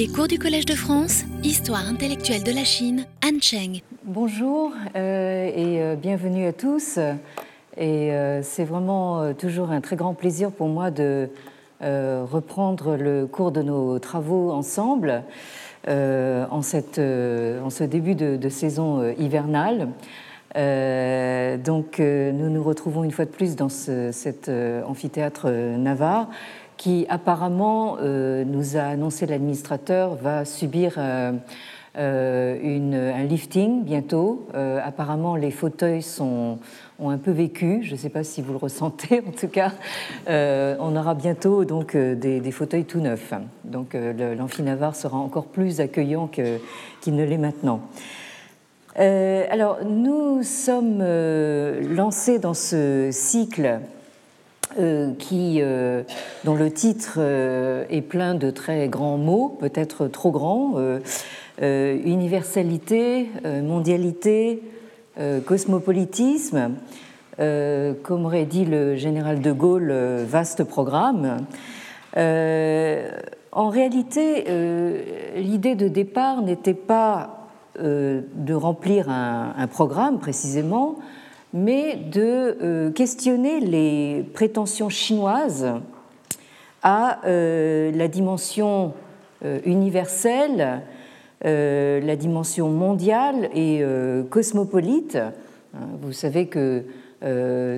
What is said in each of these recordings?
Les cours du Collège de France, Histoire intellectuelle de la Chine, Anne Cheng. Bonjour euh, et euh, bienvenue à tous. Et euh, c'est vraiment toujours un très grand plaisir pour moi de reprendre le cours de nos travaux ensemble en, cette, en, ce début de, saison hivernale. donc nous nous retrouvons une fois de plus dans ce, cet amphithéâtre Navarre qui apparemment, euh, nous a annoncé l'administrateur, va subir euh, euh, un lifting bientôt. apparemment, les fauteuils sont, ont un peu vécu. Je ne sais pas si vous le ressentez. En tout cas, on aura bientôt donc des, fauteuils tout neufs. Donc, l'amphi Navarre sera encore plus accueillant qu'il ne l'est maintenant. alors, nous sommes lancés dans ce cycle euh, qui, euh, dont le titre euh, est plein de très grands mots, peut-être trop grands, universalité, mondialité, cosmopolitisme, comme aurait dit le général de Gaulle, vaste programme. en réalité, l'idée de départ n'était pas de remplir un programme précisément, mais de euh, questionner les prétentions chinoises à euh, la dimension euh, universelle, la dimension mondiale et cosmopolite. Hein, vous savez que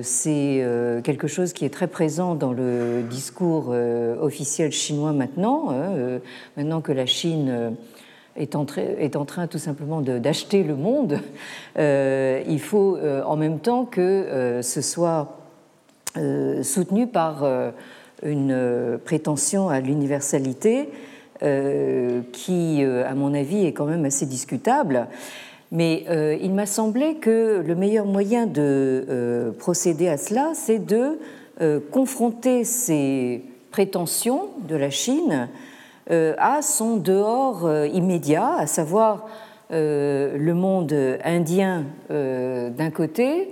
c'est quelque chose qui est très présent dans le discours officiel chinois maintenant, hein, maintenant que la Chine est en, est en train tout simplement d'acheter le monde, euh, il faut euh, en même temps que euh, ce soit soutenu par une prétention à l'universalité qui, à mon avis, est quand même assez discutable. Mais il m'a semblé que le meilleur moyen de procéder à cela, c'est de confronter ces prétentions de la Chine euh, à son dehors euh, immédiat, à savoir euh, le monde indien d'un côté,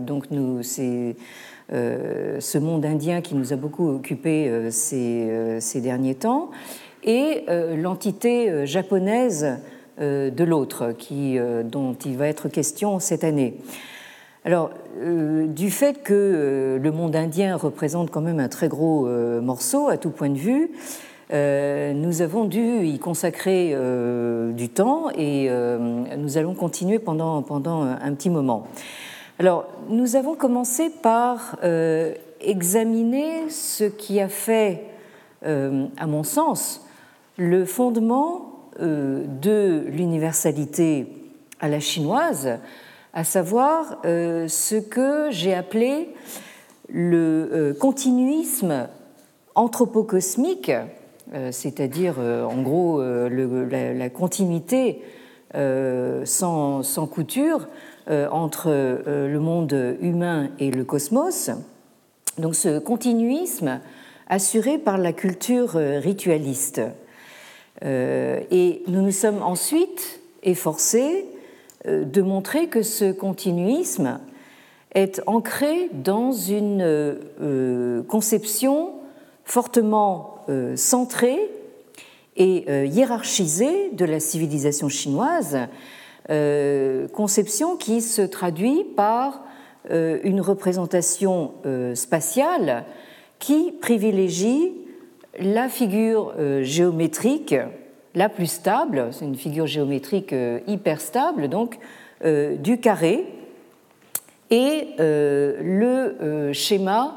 donc c'est ce monde indien qui nous a beaucoup occupé ces, derniers temps, et l'entité japonaise de l'autre, dont il va être question cette année. Alors, du fait que le monde indien représente quand même un très gros morceau à tout point de vue, euh, nous avons dû y consacrer euh, du temps et euh, nous allons continuer pendant, pendant un petit moment. Alors, nous avons commencé par examiner ce qui a fait, à mon sens, le fondement de l'universalité à la chinoise, à savoir ce que j'ai appelé le continuisme anthropocosmique c'est-à-dire euh, en gros euh, la, continuité sans, sans, couture entre le monde humain et le cosmos. Donc ce continuisme assuré par la culture ritualiste. Et nous nous sommes ensuite efforcés de montrer que ce continuisme est ancré dans une conception fortement euh, centrée et euh, hiérarchisée de la civilisation chinoise, euh, conception qui se traduit par une représentation spatiale qui privilégie la figure géométrique la plus stable, c'est une figure géométrique hyper stable, donc du carré, et le schéma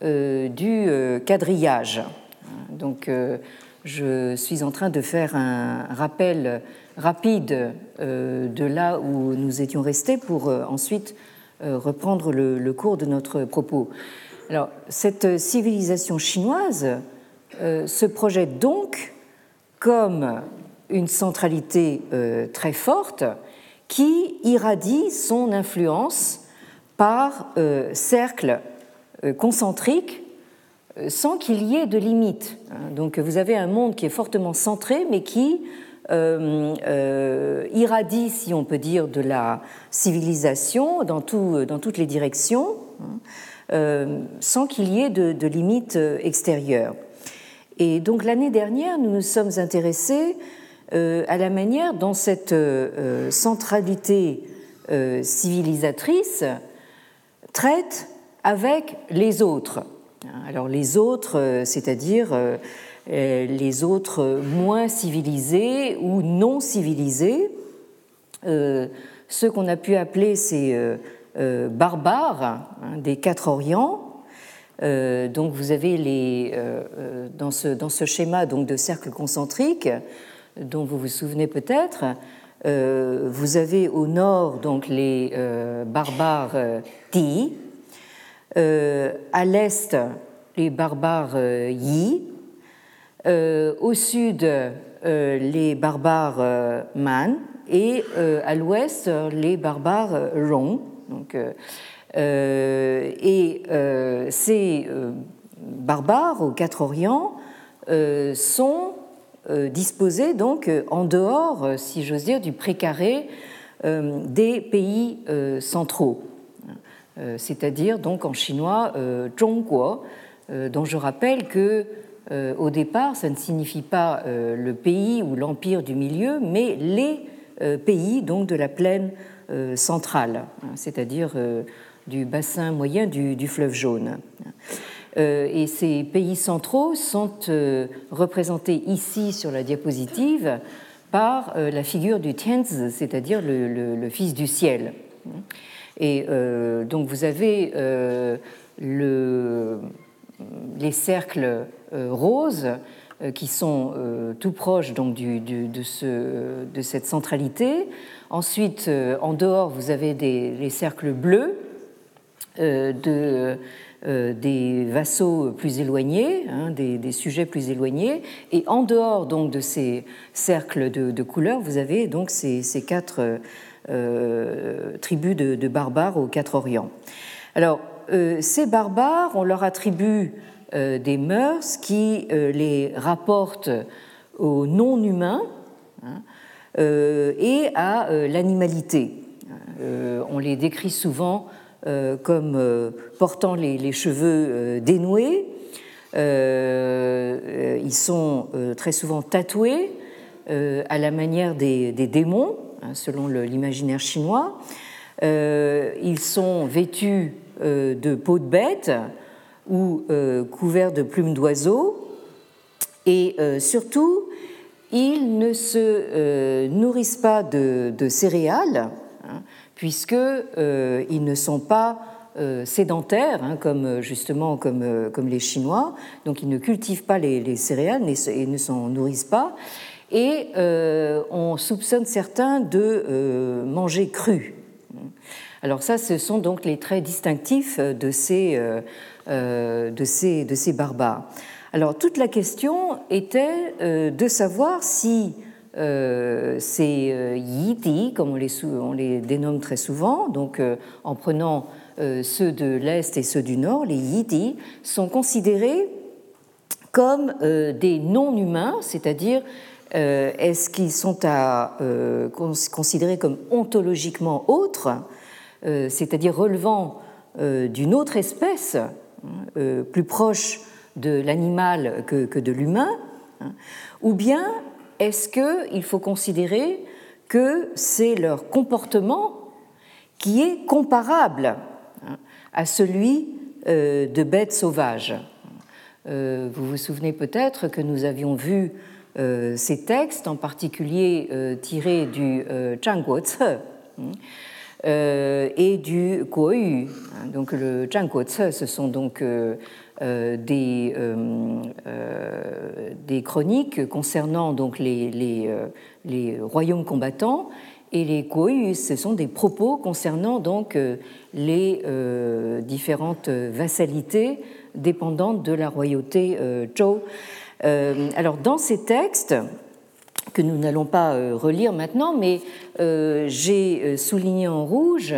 du quadrillage. Donc, euh, je suis en train de faire un rappel rapide euh, de là où nous étions restés pour euh, ensuite reprendre le, cours de notre propos. Alors, cette civilisation chinoise se projette donc comme une centralité très forte qui irradie son influence par cercles concentriques euh, sans qu'il y ait de limite. Donc vous avez un monde qui est fortement centré, mais qui euh, euh, irradie, si on peut dire, de la civilisation dans, tout, dans toutes les directions, hein, sans qu'il y ait de, de limites extérieures. Et donc l'année dernière, nous nous sommes intéressés à la manière dont cette centralité civilisatrice traite avec les autres. Alors les autres, c'est-à-dire les autres moins civilisés ou non civilisés, ceux qu'on a pu appeler ces euh, euh, barbares hein, des quatre Orients. Euh, donc vous avez les, dans, ce, dans ce schéma donc, de cercle concentrique, dont vous vous souvenez peut-être, vous avez au nord donc les barbares Ti, à l'est les barbares Yi, au sud les barbares Man, et euh, à l'ouest les barbares Rong. Donc, euh, euh, et ces barbares aux quatre Orients sont disposés donc en dehors, si j'ose dire, du précaré des pays centraux, c'est-à-dire donc en chinois Zhongguo, dont je rappelle que au départ, ça ne signifie pas le pays ou l'empire du milieu, mais les euh, pays donc de la plaine euh, centrale, hein, c'est-à-dire euh, du bassin moyen du, fleuve jaune. Et ces pays centraux sont représentés ici sur la diapositive par la figure du Tianzi, c'est-à-dire le, fils du ciel. Et donc vous avez le, les cercles roses euh, qui sont euh, tout proches donc, de, ce, de, cette centralité. Ensuite, euh, en dehors, vous avez les cercles bleus de, des vassaux plus éloignés, hein, des, sujets plus éloignés. Et en dehors donc, de ces cercles de, couleurs, vous avez donc ces quatre tribus de, barbares aux quatre Orients. Alors, ces barbares, on leur attribue euh, des mœurs qui euh, les rapportent au non-humain hein, euh, et à l'animalité. On les décrit souvent comme portant les, cheveux dénoués. Ils sont très souvent tatoués à la manière des, démons, selon l'imaginaire chinois. Ils sont vêtus de peau de bête, ou euh, couverts de plumes d'oiseaux. Et euh, surtout, ils ne se euh, nourrissent pas de, céréales, hein, puisqu'ils ne sont pas sédentaires, hein, comme justement comme, les Chinois, donc ils ne cultivent pas les, céréales et ne s'en nourrissent pas. Et on soupçonne certains de manger cru. Alors ça, ce sont donc les traits distinctifs de ces euh, de, ces, de ces barbares. Alors toute la question était euh, de savoir si euh, ces Yiti, comme on les, on les, dénomme très souvent, donc en prenant ceux de l'Est et ceux du Nord, les Yiti, sont considérés comme des non-humains, c'est-à-dire est-ce qu'ils sont à, considérés comme ontologiquement autres, c'est-à-dire relevant d'une autre espèce euh, plus proche de l'animal que, de l'humain, hein, ou bien est-ce qu'il faut considérer que c'est leur comportement qui est comparable hein, à celui euh, de bêtes sauvages? Euh, Vous vous souvenez peut-être que nous avions vu ces textes, en particulier tirés du Zhangguo euh, et du Guoyu. Donc le Zhangguo ce sont donc euh, euh, des, chroniques concernant donc les, royaumes combattants et les Guoyu, ce sont des propos concernant donc les différentes vassalités dépendantes de la royauté Zhou. Alors dans ces textes, que nous n'allons pas euh, relire maintenant, mais euh, j'ai euh, souligné en rouge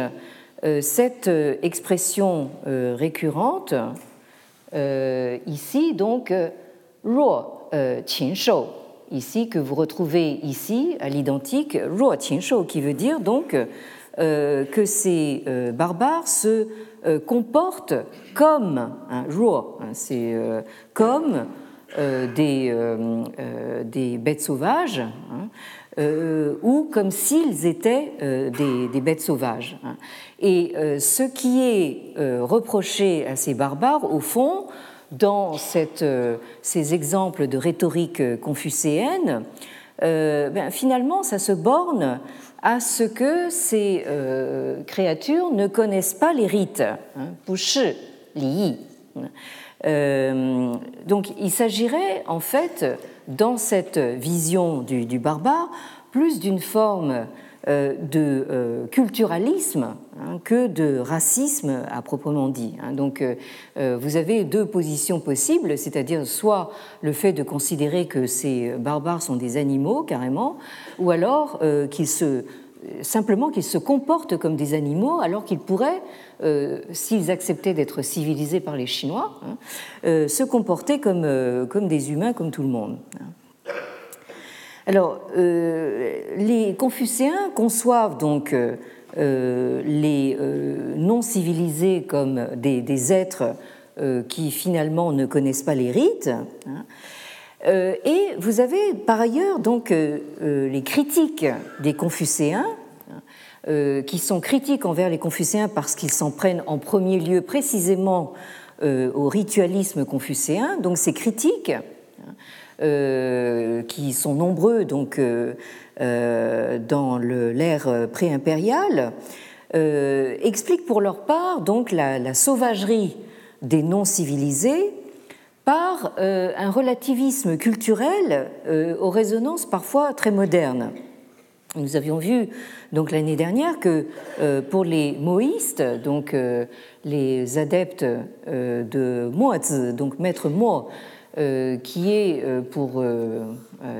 cette expression récurrente ici, donc ruo qin shou, ici que vous retrouvez ici à l'identique ruo qin shou, qui veut dire donc que ces barbares se comportent comme un ruo, hein, c'est comme des, des, bêtes sauvages, hein, ou comme s'ils étaient des, des, bêtes sauvages. Hein. Et ce qui est reproché à ces barbares, au fond, dans cette, ces exemples de rhétorique confucéenne, ben, finalement, ça se borne à ce que ces euh, créatures ne connaissent pas les rites, hein, li. Euh, donc il s'agirait en fait, dans cette vision du, barbare, plus d'une forme euh, de culturalisme hein, que de racisme à proprement dit. Hein. Donc vous avez deux positions possibles, c'est-à-dire soit le fait de considérer que ces barbares sont des animaux carrément, ou alors qu'ils se simplement qu'ils se comportent comme des animaux alors qu'ils pourraient, euh, s'ils acceptaient d'être civilisés par les Chinois, hein, euh, se comporter comme, euh, comme des humains, comme tout le monde. Hein. Alors, les Confucéens conçoivent donc les non-civilisés comme des, êtres qui finalement ne connaissent pas les rites. Hein. Et vous avez par ailleurs donc les critiques des Confucéens euh, qui sont critiques envers les confucéens parce qu'ils s'en prennent en premier lieu précisément euh, au ritualisme confucéen. Donc ces critiques, euh, qui sont nombreux donc, dans l'ère pré-impériale, expliquent pour leur part donc la, la sauvagerie des non-civilisés par un relativisme culturel aux résonances parfois très modernes. Nous avions vu donc l'année dernière que euh, pour les moïstes, donc euh, les adeptes euh, de Moaz, donc maître Mo, qui est pour,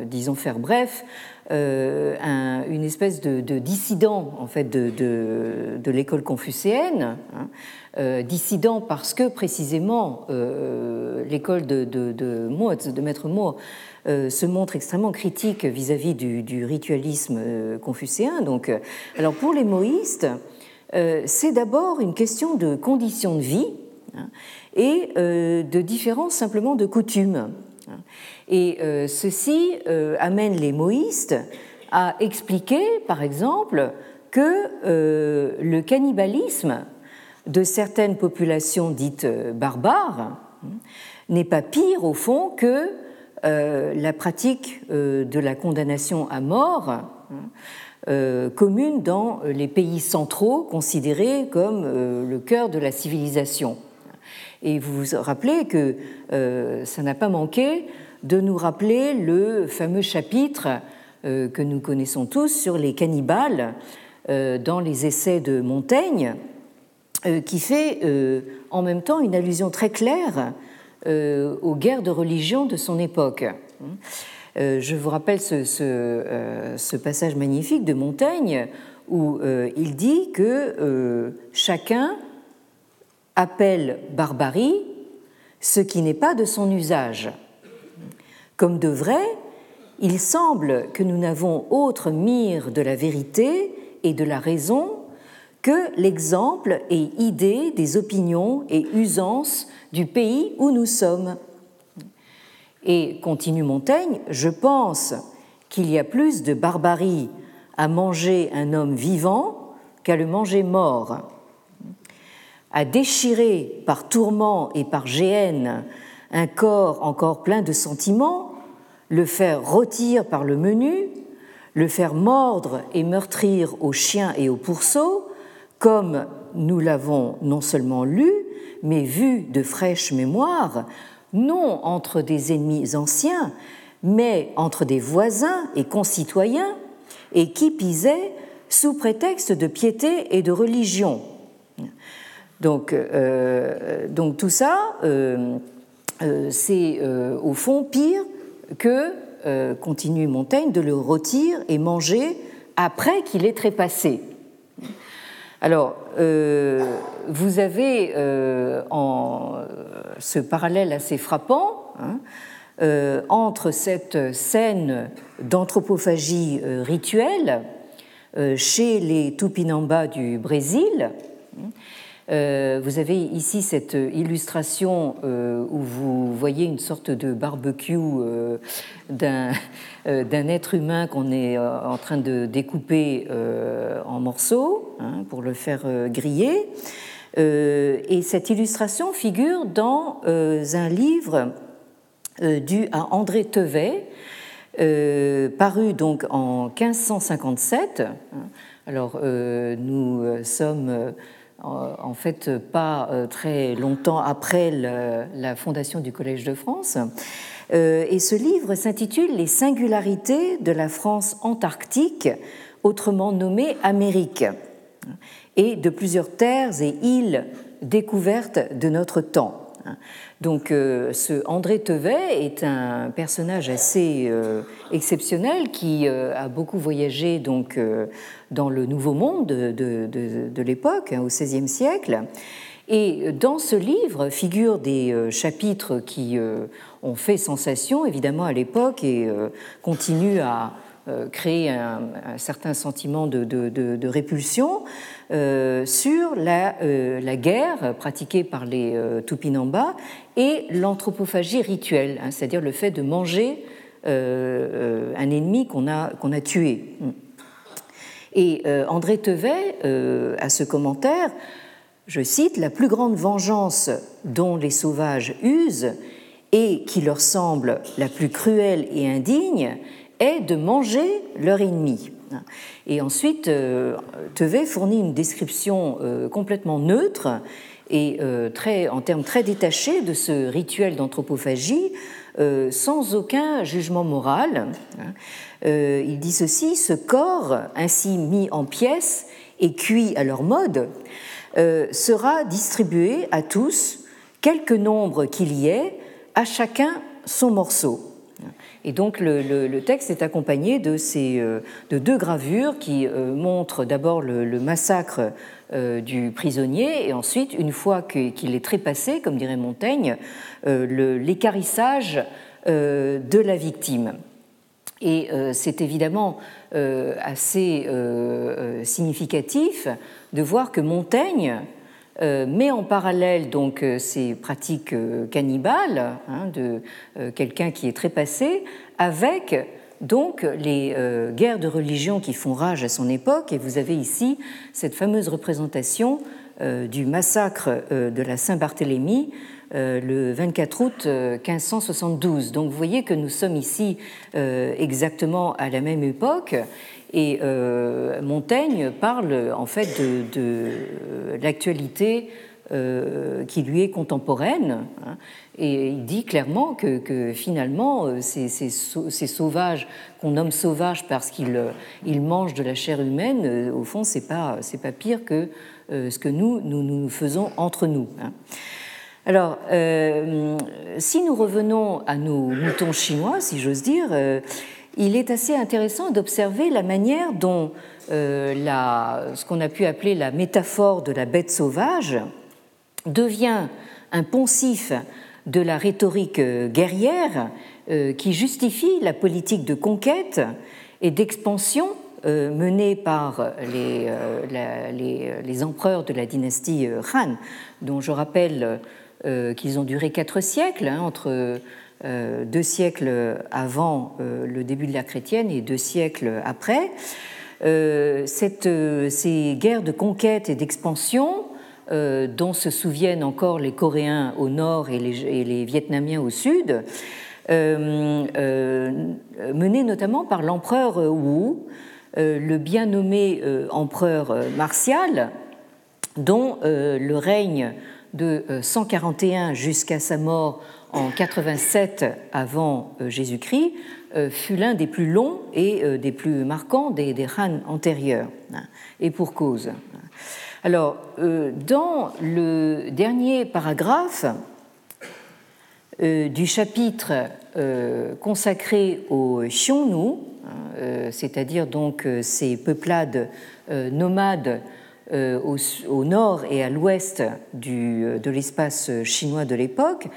disons faire bref, une espèce de, dissident en fait de, l'école confucéenne, hein, dissident parce que précisément l'école de, de, de maître Mo, euh, se montre extrêmement critique vis-à-vis du, ritualisme euh, confucéen. Donc, euh, alors pour les moïstes, c'est d'abord une question de conditions de vie hein, et de différence simplement de coutumes. Hein. Et ceci amène les moïstes à expliquer, par exemple, que le cannibalisme de certaines populations dites barbares hein, n'est pas pire au fond que euh, la pratique euh, de la condamnation à mort euh, commune dans les pays centraux considérés comme le cœur de la civilisation. Et vous vous rappelez que ça n'a pas manqué de nous rappeler le fameux chapitre que nous connaissons tous sur les cannibales dans les essais de Montaigne, qui fait en même temps une allusion très claire euh, aux guerres de religion de son époque. Euh, je vous rappelle euh, ce, passage magnifique de Montaigne où il dit que chacun appelle barbarie ce qui n'est pas de son usage. Comme de vrai, il semble que nous n'avons autre mire de la vérité et de la raison que l'exemple et idée des opinions et usances du pays où nous sommes. Et continue Montaigne, je pense qu'il y a plus de barbarie à manger un homme vivant qu'à le manger mort, à déchirer par tourment et par géhenne un corps encore plein de sentiments, le faire rôtir par le menu, le faire mordre et meurtrir aux chiens et aux pourceaux, comme nous l'avons non seulement lu, mais vu de fraîche mémoire, non entre des ennemis anciens, mais entre des voisins et concitoyens, et qui pisaient sous prétexte de piété et de religion. Donc, euh, tout ça, euh, c'est au fond pire que, continue Montaigne, de le rôtir et manger après qu'il ait trépassé. Alors, euh, vous avez euh, en, ce parallèle assez frappant hein, euh, entre cette scène d'anthropophagie rituelle chez les Tupinamba du Brésil, vous avez ici cette illustration où vous voyez une sorte de barbecue d'un être humain qu'on est en train de découper en morceaux hein, pour le faire griller. et cette illustration figure dans un livre dû à André Tevet, euh, paru donc en 1557. Alors euh, nous euh, sommes en fait pas très longtemps après la fondation du Collège de France. Et ce livre s'intitule Les singularités de la France antarctique, autrement nommée Amérique, et de plusieurs terres et îles découvertes de notre temps. Donc, euh, ce André Tevet est un personnage assez euh, exceptionnel qui euh, a beaucoup voyagé donc dans le Nouveau Monde de, l'époque, hein, au XVIe siècle. Et dans ce livre figurent des chapitres qui ont fait sensation, évidemment, à l'époque et continuent à créer un, certain sentiment de répulsion. Euh, sur la, euh, guerre pratiquée par les euh, Tupinamba et l'anthropophagie rituelle, hein, c'est-à-dire le fait de manger un ennemi qu'on a tué. Et André Tevet, à ce commentaire, je cite, La plus grande vengeance dont les sauvages usent et qui leur semble la plus cruelle et indigne est de manger leur ennemi. Et ensuite, euh, Tevet fournit une description euh, complètement neutre et euh, très, en termes très détachés de ce rituel d'anthropophagie, sans aucun jugement moral. Il dit ceci ce corps, ainsi mis en pièces et cuit à leur mode, sera distribué à tous, quelque nombre qu'il y ait, à chacun son morceau. Et donc le, texte est accompagné de, ces, euh, de deux gravures qui euh, montrent d'abord le, massacre euh, du prisonnier et ensuite, une fois qu'il est trépassé, comme dirait Montaigne, l'écarissage de la victime. Et c'est évidemment assez significatif de voir que Montaigne euh, met en parallèle donc euh, ces pratiques euh, cannibales hein, de quelqu'un qui est trépassé avec donc les guerres de religion qui font rage à son époque. Et vous avez ici cette fameuse représentation du massacre de la Saint-Barthélemy le 24 août 1572. Donc vous voyez que nous sommes ici exactement à la même époque et euh, Montaigne parle en fait de, l'actualité euh, qui lui est contemporaine. Hein, et il dit clairement que, finalement, euh, ces, sauvages qu'on nomme sauvages parce qu'ils ils mangent de la chair humaine, au fond, c'est pas c'est pas pire que ce que nous nous, nous faisons entre nous. Hein. Alors, si nous revenons à nos moutons chinois, si j'ose dire, il est assez intéressant d'observer la manière dont euh, ce qu'on a pu appeler la métaphore de la bête sauvage devient un poncif de la rhétorique euh, guerrière euh, qui justifie la politique de conquête et d'expansion menée par les, empereurs de la dynastie Han, dont je rappelle qu'ils ont duré quatre siècles, hein, entre euh, deux siècles avant euh, le début de la chrétienne et deux siècles après. Euh, ces guerres de conquête et d'expansion, dont se souviennent encore les Coréens au nord et les, Vietnamiens au sud, menées notamment par l'empereur Wu, le bien nommé empereur martial, dont le règne de 141 jusqu'à sa mort en 87 avant euh, Jésus-Christ euh, fut l'un des plus longs et euh, des plus marquants des, Han antérieurs, hein, et pour cause. Alors, dans le dernier paragraphe du chapitre consacré aux Xiongnu, hein, c'est-à-dire donc ces peuplades nomades au, nord et à l'ouest de l'espace chinois de l'époque,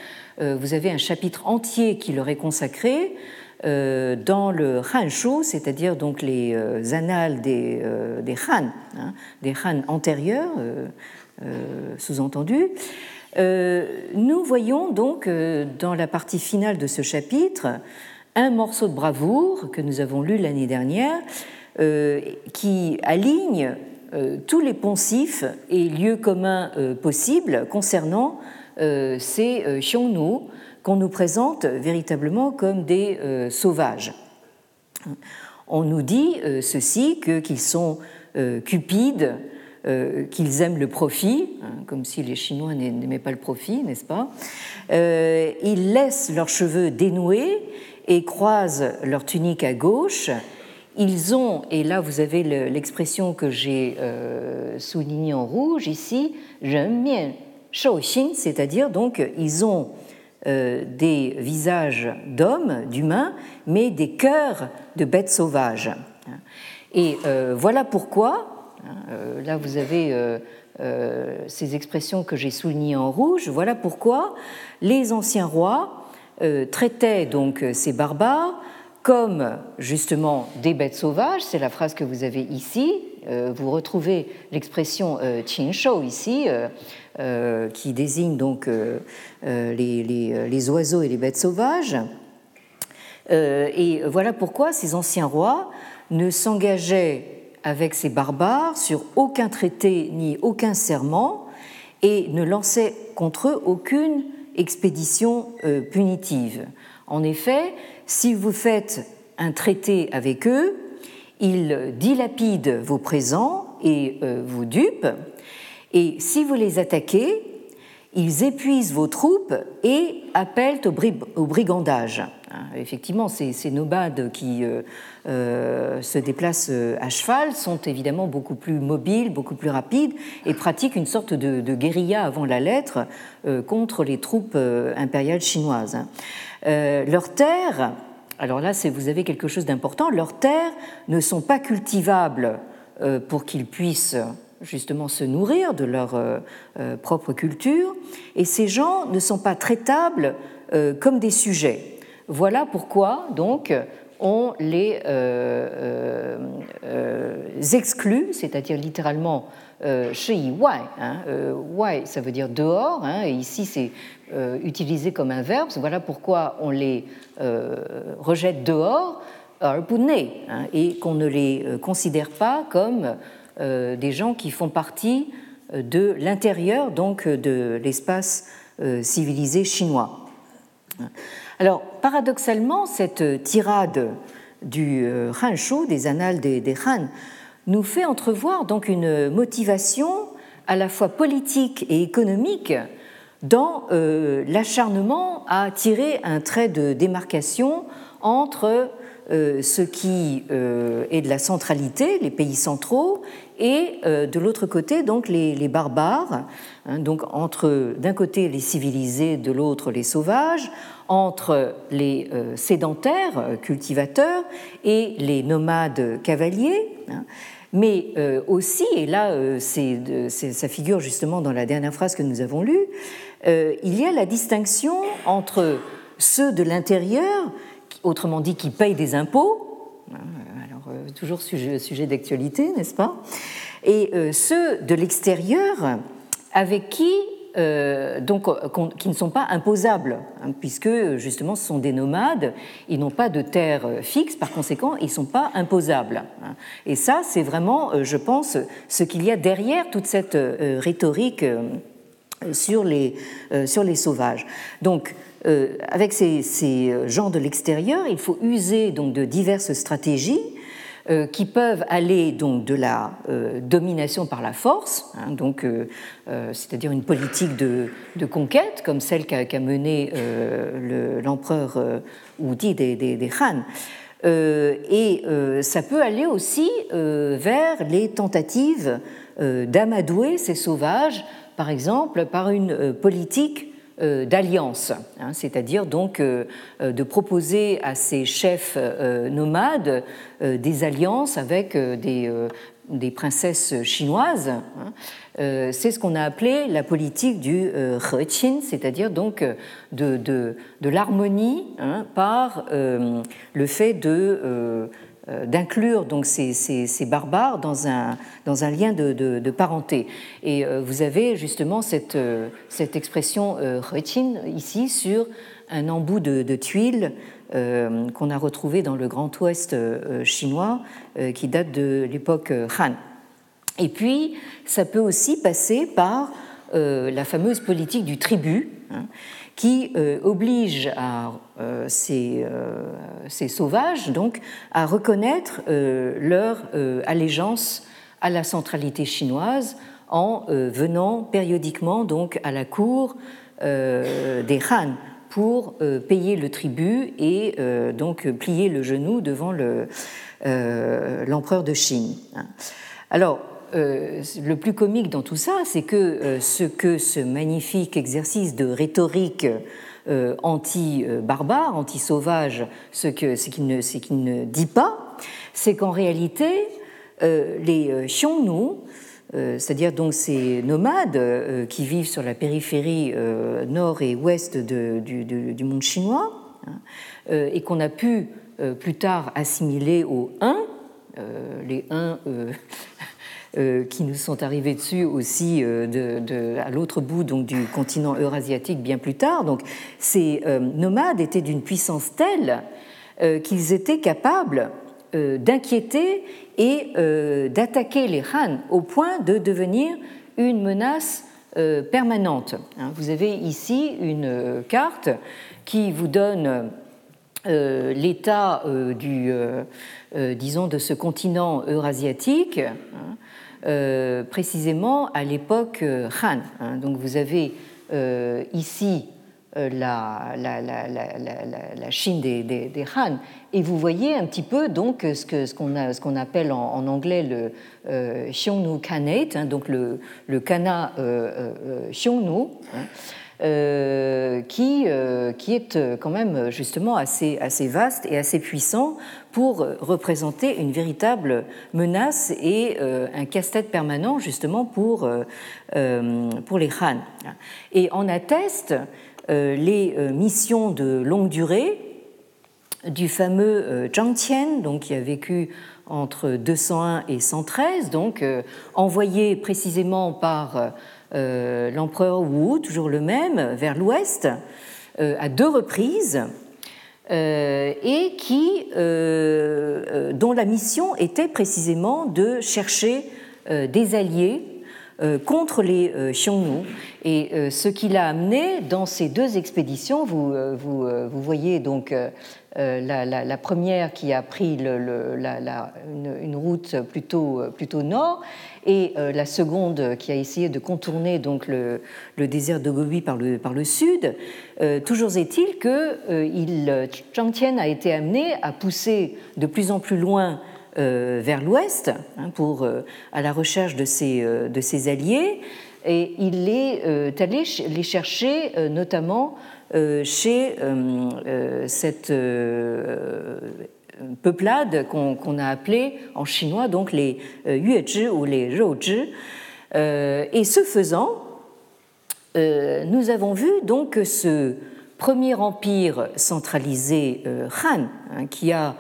euh, vous avez un chapitre entier qui leur est consacré euh, dans le Han c'est-à-dire donc les euh, annales des, des Han, hein, des Han antérieurs, sous-entendu. nous voyons donc dans la partie finale de ce chapitre un morceau de bravoure que nous avons lu l'année dernière qui aligne tous les poncifs et lieux communs possibles concernant ces Xiongnu qu'on nous présente véritablement comme des sauvages on nous dit euh, ceci, qu'ils sont euh, cupides, euh, qu'ils aiment le profit, hein, comme si les Chinois n'aimaient pas le profit, n'est-ce pas? Ils laissent leurs cheveux dénoués et croisent leur tunique à gauche. Ils ont, et là vous avez l'expression que j'ai soulignée en rouge ici, c'est-à-dire donc ils ont euh, des visages d'hommes, d'humains, mais des cœurs de bêtes sauvages. Et euh, voilà pourquoi, euh, là vous avez ces expressions que j'ai soulignées en rouge, voilà pourquoi les anciens rois traitaient donc ces barbares comme justement des bêtes sauvages, c'est la phrase que vous avez ici, vous retrouvez l'expression Qin Shou ici, euh, qui désigne donc euh, euh, les, oiseaux et les bêtes sauvages. et voilà pourquoi ces anciens rois ne s'engageaient avec ces barbares sur aucun traité ni aucun serment et ne lançaient contre eux aucune expédition punitive. En effet, si vous faites un traité avec eux, ils dilapident vos présents et vous dupent, et si vous les attaquez, ils épuisent vos troupes et appellent au, brigandage. Hein, effectivement, ces, nomades qui euh, euh, se déplacent euh, à cheval sont évidemment beaucoup plus mobiles, beaucoup plus rapides et pratiquent une sorte de, guérilla avant la lettre contre les troupes impériales chinoises. leurs terres, alors là, vous avez quelque chose d'important, leurs terres ne sont pas cultivables pour qu'ils puissent justement se nourrir de leur euh, euh, propre culture, et ces gens ne sont pas traitables euh, comme des sujets. Voilà pourquoi donc on les exclut, c'est-à-dire littéralement shi wai. Hein, ça veut dire dehors, hein, et ici c'est utilisé comme un verbe. Voilà pourquoi on les rejette dehors, hein, et qu'on ne les considère pas comme des gens qui font partie euh, de l'intérieur donc euh, de l'espace civilisé chinois. Alors paradoxalement, cette tirade du Han Shu, des annales des, Han, nous fait entrevoir donc une motivation à la fois politique et économique dans l'acharnement à tirer un trait de démarcation entre ce qui est de la centralité, les pays centraux, et euh, de l'autre côté donc les, barbares, hein, donc entre d'un côté les civilisés, de l'autre les sauvages, entre les euh, sédentaires euh, cultivateurs et les nomades cavaliers. Hein. mais aussi, et là ça figure justement dans la dernière phrase que nous avons lue, il y a la distinction entre ceux de l'intérieur, autrement dit qui payent des impôts, euh, toujours sujet, d'actualité, n'est-ce pas? Et euh, ceux de l'extérieur avec qui euh, donc, qui ne sont pas imposables, hein, puisque justement ce sont des nomades, ils n'ont pas de terre fixe, par conséquent ils ne sont pas imposables. Hein. Et ça, c'est vraiment, je pense, ce qu'il y a derrière toute cette rhétorique sur les, sur les sauvages. Donc, avec ces, ces, gens de l'extérieur, il faut user donc de diverses stratégies euh, qui peuvent aller donc de la euh, domination par la force, hein, donc euh, c'est-à-dire une politique de, conquête comme celle qu'a menée l'empereur Wudi des, des, Han. et ça peut aller aussi vers les tentatives d'amadouer ces sauvages, par exemple par une politique d'alliance, hein, c'est-à-dire donc euh, euh, de proposer à ces chefs nomades des alliances avec des, princesses chinoises. Hein. C'est ce qu'on a appelé la politique du Heqin, c'est-à-dire donc de l'harmonie hein, par le fait de d'inclure donc ces, ces, barbares dans un, dans un lien de, de, parenté. Et vous avez justement cette, cette expression retin ici sur un embout de, tuiles qu'on a retrouvé dans le Grand Ouest chinois qui date de l'époque Han. Et puis, ça peut aussi passer par la fameuse politique du tribut, hein, qui euh, oblige euh, ces, euh, ces, sauvages donc, à reconnaître leur allégeance à la centralité chinoise en venant périodiquement donc, à la cour des Han pour payer le tribut et donc plier le genou devant l'empereur de Chine. Alors, euh, le plus comique dans tout ça, c'est que euh, ce que ce magnifique exercice de rhétorique euh, anti-barbare, anti-sauvage, ce qu'il ne, dit pas, c'est qu'en réalité, les Xiongnu, c'est-à-dire donc ces nomades qui vivent sur la périphérie nord et ouest du, monde chinois, hein, et qu'on a pu plus tard assimiler aux Huns, les Huns euh, qui nous sont arrivés dessus aussi euh, à l'autre bout donc, du continent eurasiatique bien plus tard. Donc, ces euh, nomades étaient d'une puissance telle qu'ils étaient capables d'inquiéter et d'attaquer les Han au point de devenir une menace permanente. Hein. Vous avez ici une carte qui vous donne l'état du, disons, de ce continent eurasiatique. Hein. Euh, précisément à l'époque euh, Han. Hein. Donc vous avez euh, ici la, la, la, la, Chine des, des, Han, et vous voyez un petit peu donc ce qu'on ce qu'on appelle en, anglais le Xiongnu Khanate, hein, donc le, le Kana euh, Xiongnu. Hein, euh, qui, euh, qui est euh, quand même justement assez, assez vaste et assez puissant pour représenter une véritable menace et un casse-tête permanent justement pour, pour les Han. Et en attestent les missions de longue durée du fameux Zhang Qian, donc qui a vécu entre 201 et 113, donc envoyé précisément par euh, l'empereur Wu, toujours le même, vers l'ouest, euh, à deux reprises, euh, et qui, dont la mission était précisément de chercher des alliés contre les Xiongnu. Et ce qui l'a amené dans ces deux expéditions, vous, voyez donc la, première qui a pris une, route plutôt, nord, et euh, la seconde qui a essayé de contourner donc le, désert de Gobi par le, sud. Euh, toujours est-il que euh, il, Tian a été amené à pousser de plus en plus loin vers l'ouest hein, pour à la recherche de ses, de ses alliés et il est allé les chercher notamment chez cette peuplade qu'on a appelée en chinois donc les euh, Yuezhi ou les. Euh, et ce faisant, euh, nous avons vu donc ce premier empire centralisé Han, hein, qui a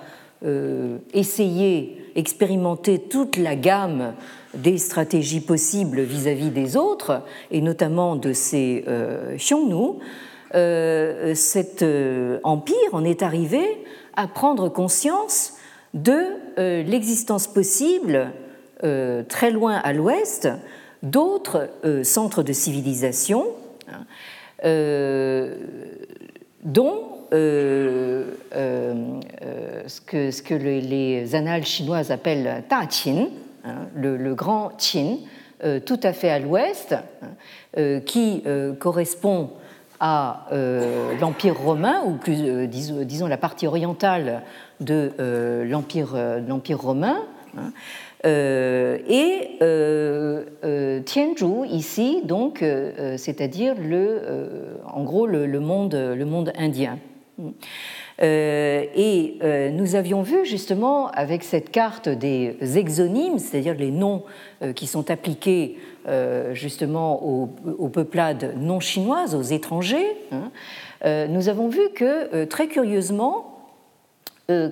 essayé, expérimenté toute la gamme des stratégies possibles vis-à-vis des autres, et notamment de ces Xiongnu, cet empire en est arrivé à prendre conscience de euh, l'existence possible, euh, très loin à l'ouest, d'autres euh, centres de civilisation dont ce que, ce, que, les annales chinoises appellent Ta Qin, hein, le, grand Qin, tout à fait à l'ouest, hein, qui correspond à euh, l'Empire romain, ou plus, euh, disons, la partie orientale de euh, l'Empire, romain. Hein. et Tianzhu ici, donc, c'est-à-dire le, en gros le monde indien. Et nous avions vu justement avec cette carte des exonymes, c'est-à-dire les noms qui sont appliqués euh, justement aux, peuplades non chinoises, aux étrangers, hein, euh, nous avons vu que euh, très curieusement,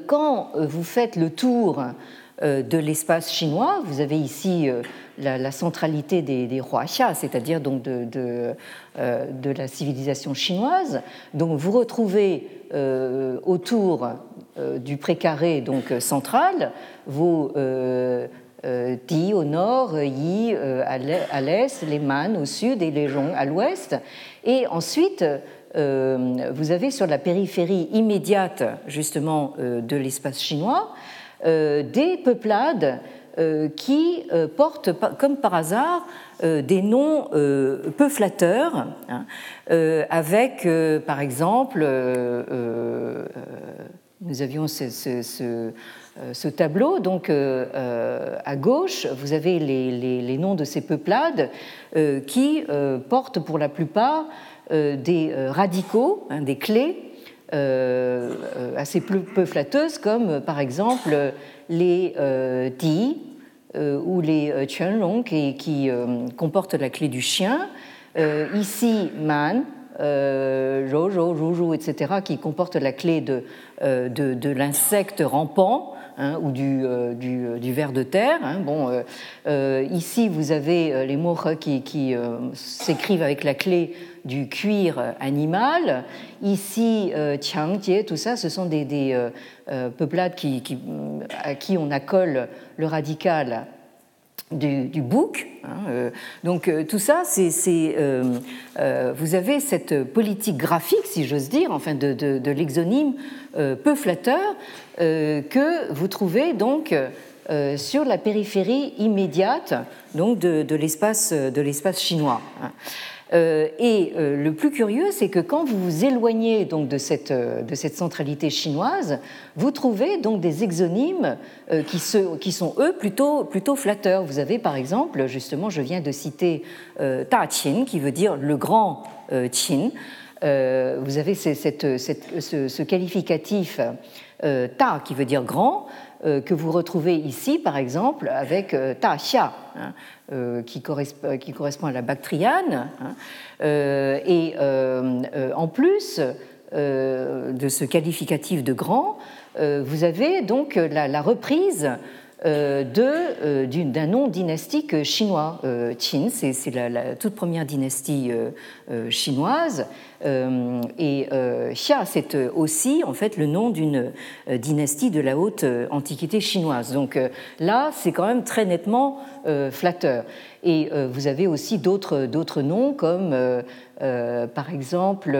quand vous faites le tour de l'espace chinois, vous avez ici la, centralité des, des c'est-à-dire donc de, la civilisation chinoise. Donc vous retrouvez autour du précaré donc central vos Ti au nord, Yi à l'est, les Man au sud et les Zhong à l'ouest. Et ensuite, euh, vous avez sur la périphérie immédiate justement euh, de l'espace chinois euh, des peuplades qui portent comme par hasard des noms peu flatteurs, hein, avec par exemple, nous avions ce, tableau, donc à gauche, vous avez les, noms de ces peuplades qui portent pour la plupart euh, des euh, radicaux, hein, des clés euh, assez peu, flatteuses, comme par exemple les Di ou les Quanlong qui, qui comportent la clé du chien. ici, Man, Rojo, Ruju, etc., qui comportent la clé de, de, de l'insecte rampant. Hein, ou du, du, du, ver de terre. Hein. Bon, ici, vous avez les mots qui, qui s'écrivent avec la clé du cuir animal. Ici, euh, Tiangjie, tout ça, ce sont des, euh, euh, peuplades qui, à qui on accole le radical du, bouc. Hein, donc tout ça, c'est, vous avez cette politique graphique, si j'ose dire, enfin de, de, l'exonyme peu flatteur que vous trouvez donc sur la périphérie immédiate donc de, l'espace de l'espace chinois. Hein. Euh, et euh, le plus curieux, c'est que quand vous vous éloignez donc de cette, euh, de cette centralité chinoise, vous trouvez donc des exonymes qui, se, qui sont eux plutôt, plutôt flatteurs. Vous avez par exemple, justement, je viens de citer Ta Qin, qui veut dire le grand Qin. vous avez cette, cette, ce, ce, qualificatif Ta qui veut dire grand, que vous retrouvez ici, par exemple, avec Ta Xia. Hein. Euh, qui, correspond, à la bactriane. Hein. Euh, et euh, en plus de ce qualificatif de grand, vous avez donc la, reprise d'un nom dynastique chinois. Qin, c'est la, toute première dynastie chinoise. Et Xia, c'est aussi en fait le nom d'une dynastie de la haute antiquité chinoise. Donc là, c'est quand même très nettement euh, flatteur. Et euh, vous avez aussi d'autres noms comme euh, par exemple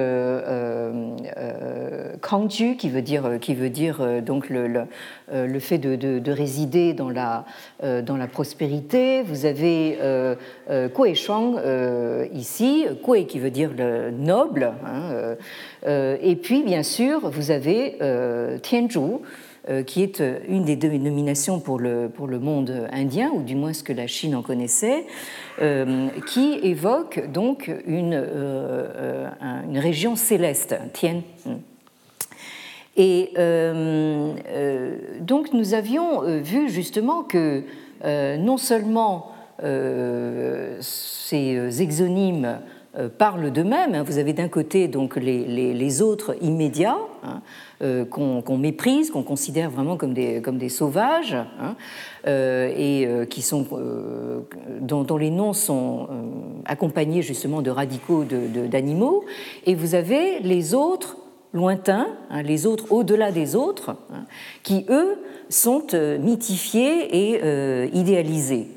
Kangju qui veut dire, qui veut dire donc le, le, fait de, de, résider dans la, dans la prospérité. Vous avez Kue Shuang ici, Kue qui veut dire le noble. Hein, et puis bien sûr vous avez Tianzhu euh, qui est euh, une des deux nominations pour le, pour le monde indien, ou du moins ce que la Chine en connaissait, euh, qui évoque donc une, une région céleste, Tien. Et donc nous avions vu justement que non seulement ces exonymes parlent d'eux-mêmes. Hein, vous avez d'un côté donc les, autres immédiats, hein, euh, qu'on méprise, qu'on considère vraiment comme des, comme des sauvages, hein, euh, et euh, qui sont, dont, les noms sont accompagnés justement de radicaux d'animaux, et vous avez les autres lointains, les autres au-delà des autres, qui eux sont mythifiés et idéalisés.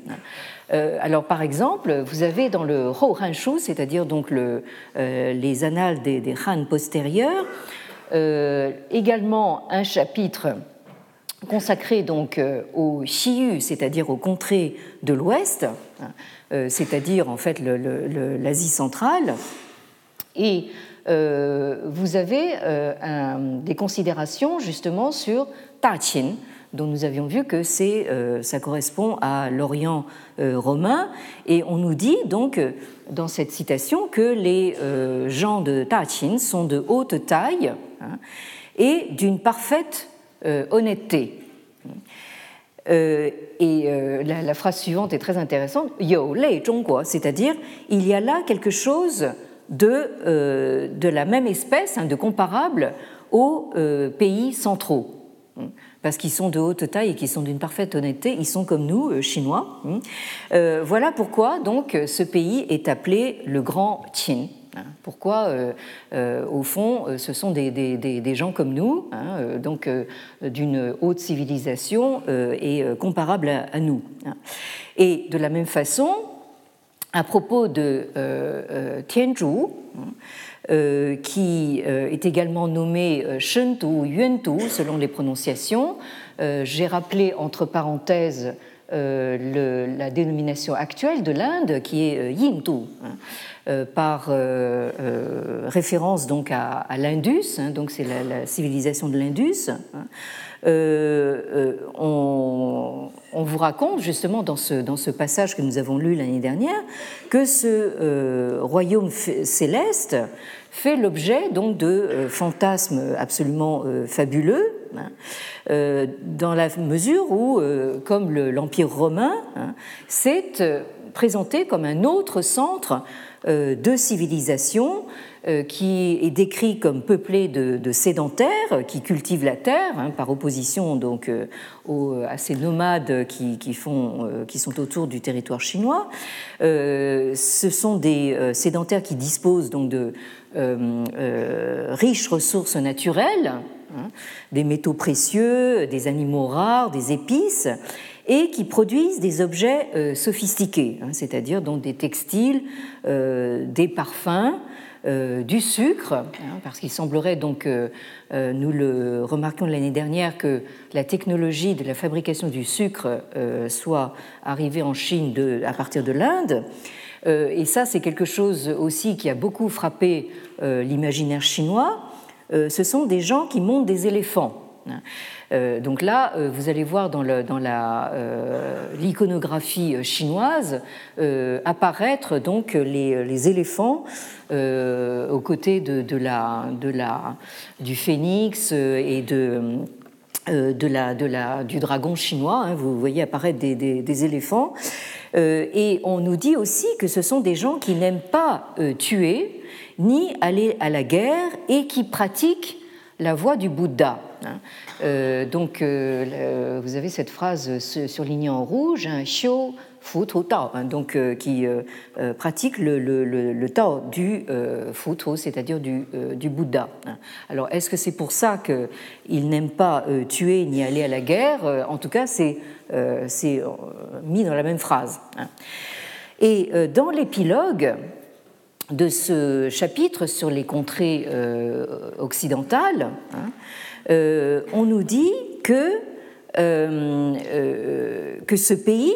Alors, par exemple, vous avez dans le Hou Shu, c'est-à-dire donc le, les annales des, des Han postérieurs, euh, également un chapitre consacré donc euh, au Xiyu, c'est-à-dire aux contrées de l'Ouest, hein, euh, c'est-à-dire en fait l'Asie centrale. Et vous avez des considérations justement sur Tachin, dont nous avions vu que c'est, ça correspond à l'Orient romain. Et on nous dit donc dans cette citation que les gens de Tachin sont de haute taille, Hein, et d'une parfaite euh, honnêteté. Euh, et euh, la, phrase suivante est très intéressante Yo lei zhongguo, c'est-à-dire il y a là quelque chose de, de la même espèce, hein, de comparable aux pays centraux. Hein, parce qu'ils sont de haute taille et qu'ils sont d'une parfaite honnêteté, ils sont comme nous, euh, chinois. Hein. voilà pourquoi donc ce pays est appelé le Grand Qin. Hein. Pourquoi, au fond, ce sont des, gens comme nous, donc d'une haute civilisation et comparable à, nous. Et de la même façon, à propos de Tianzhu, euh, qui euh, est également nommé euh, Shentu ou Yuantu selon les prononciations. J'ai rappelé entre parenthèses la dénomination actuelle de l'Inde qui est Yingtu. Hein, par référence donc à, l'Indus, hein, donc c'est la, civilisation de l'Indus. Hein. On, vous raconte justement dans ce, dans ce passage que nous avons lu l'année dernière que ce royaume céleste fait l'objet donc de euh, fantasmes absolument euh, fabuleux, hein, euh, dans la mesure où, comme l'Empire romain, hein, s'est présenté comme un autre centre de civilisation qui est décrit comme peuplé de, sédentaires qui cultivent la terre, hein, par opposition donc à ces nomades qui, font, qui sont autour du territoire chinois. ce sont des sédentaires qui disposent donc de euh, euh, riches ressources naturelles, hein, des métaux précieux, des animaux rares, des épices, et qui produisent des objets euh, sophistiqués, hein, c'est-à-dire donc des textiles, des parfums, du sucre, hein, parce qu'il semblerait donc, nous le remarquions l'année dernière, que la technologie de la fabrication du sucre soit arrivée en Chine à partir de l'Inde. Euh, et ça, c'est quelque chose aussi qui a beaucoup frappé euh, l'imaginaire chinois. Euh, ce sont des gens qui montent des éléphants. Donc là, vous allez voir dans l'iconographie chinoise apparaître donc les, éléphants aux côtés de, la, du phénix et de, du dragon chinois. Hein. vous voyez apparaître des éléphants. Euh, et on nous dit aussi que ce sont des gens qui n'aiment pas euh, tuer ni aller à la guerre et qui pratiquent la voie du Bouddha. Hein. Euh, donc, vous avez cette phrase surlignée en rouge, hein, Xiu Fu Tao, hein, donc, qui pratique le, Tao du Fu c'est-à-dire du, du, Bouddha. Alors, est-ce que c'est pour ça qu'ils n'aiment pas tuer ni aller à la guerre? En tout cas, c'est euh, euh, mis dans la même phrase. Hein. Et euh, dans l'épilogue de ce chapitre sur les contrées occidentales, hein, on nous dit que, que ce pays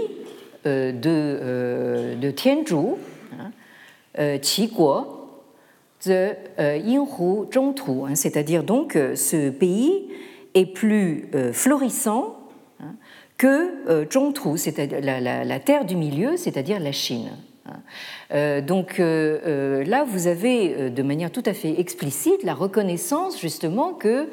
de, de Tianzhu, hein, Qiguo, Zhongtu, c'est-à-dire donc ce pays est plus florissant que euh, Zhongtu, c'est-à-dire la, terre du milieu, c'est-à-dire la Chine. Euh, donc euh, là, vous avez de manière tout à fait explicite la reconnaissance justement que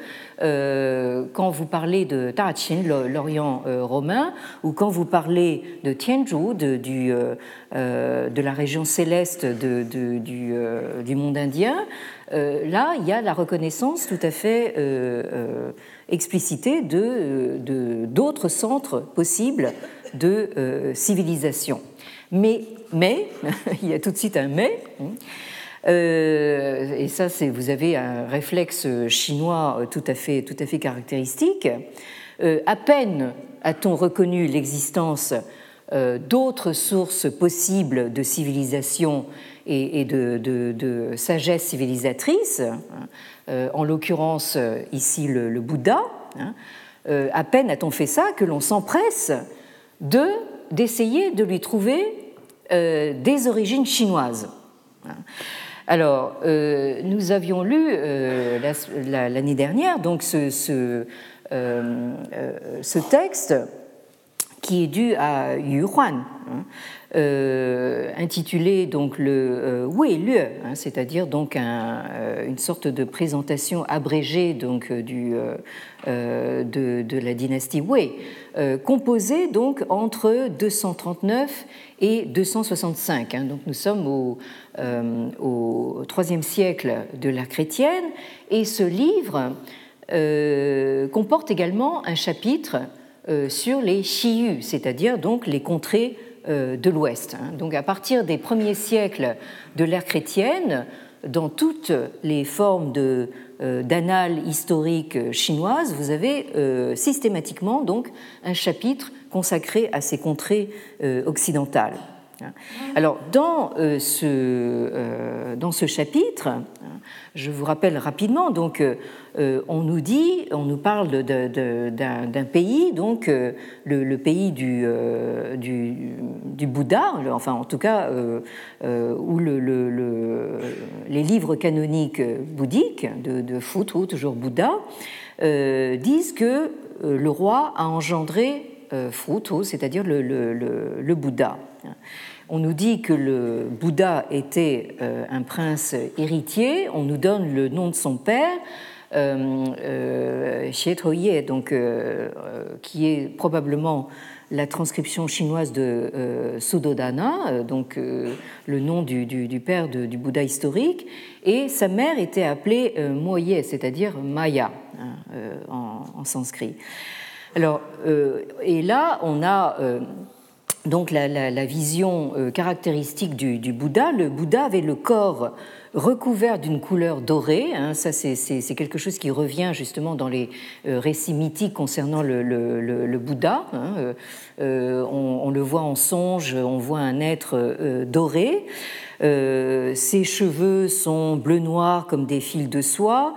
quand vous parlez de Taqin, l'Orient romain, ou quand vous parlez de Tianzhu, de, la région céleste du, monde indien, là, il y a la reconnaissance tout à fait explicité de, d'autres centres possibles de euh, civilisation. Mais, il y a tout de suite un mais, hein. euh, et ça, c'est, vous avez un réflexe chinois tout à fait, tout à fait caractéristique. Euh, à peine a-t-on reconnu l'existence d'autres sources possibles de civilisation et, de, sagesse civilisatrice, euh, en l'occurrence euh, ici le, Bouddha, hein, euh, à peine a-t-on fait ça que l'on s'empresse de d'essayer de lui trouver des origines chinoises. Alors, nous avions lu l'année dernière donc ce, texte qui est dû à Yu Huan, euh, intitulé donc le euh, Wei Lue, hein, c'est-à-dire donc euh, une sorte de présentation abrégée donc du, de, la dynastie Wei, composée donc entre 239 et 265. Hein. donc nous sommes au, au IIIe siècle de l'ère chrétienne et ce livre comporte également un chapitre sur les Xiyu, c'est-à-dire donc les contrées de l'Ouest. Hein. Donc à partir des premiers siècles de l'ère chrétienne, dans toutes les formes euh, d'annales historiques chinoises, vous avez euh, systématiquement donc un chapitre consacré à ces contrées euh, occidentales. Alors, dans ce, dans ce chapitre, je vous rappelle rapidement, donc, euh, on nous dit, on nous parle d'un pays, donc euh, le, pays euh, du, Bouddha, enfin en tout cas où le, les livres canoniques bouddhiques de, de Futu, toujours Bouddha, disent que le roi a engendré Futu, c'est-à-dire le, Bouddha. On nous dit que le Bouddha était un prince héritier, on nous donne le nom de son père, euh, euh donc, euh, euh, qui est probablement la transcription chinoise de Sudodana, donc le nom du, père du Bouddha historique, et sa mère était appelée Moye, c'est-à-dire Maya en, en, sanskrit. Alors, et là, on a donc la, vision caractéristique du, Bouddha. Le Bouddha avait le corps recouvert d'une couleur dorée. Hein, ça, c'est quelque chose qui revient justement dans les euh, récits mythiques concernant le, Bouddha. Hein, euh, euh, on, le voit en songe, on voit un être doré. ses cheveux sont bleu-noir comme des fils de soie.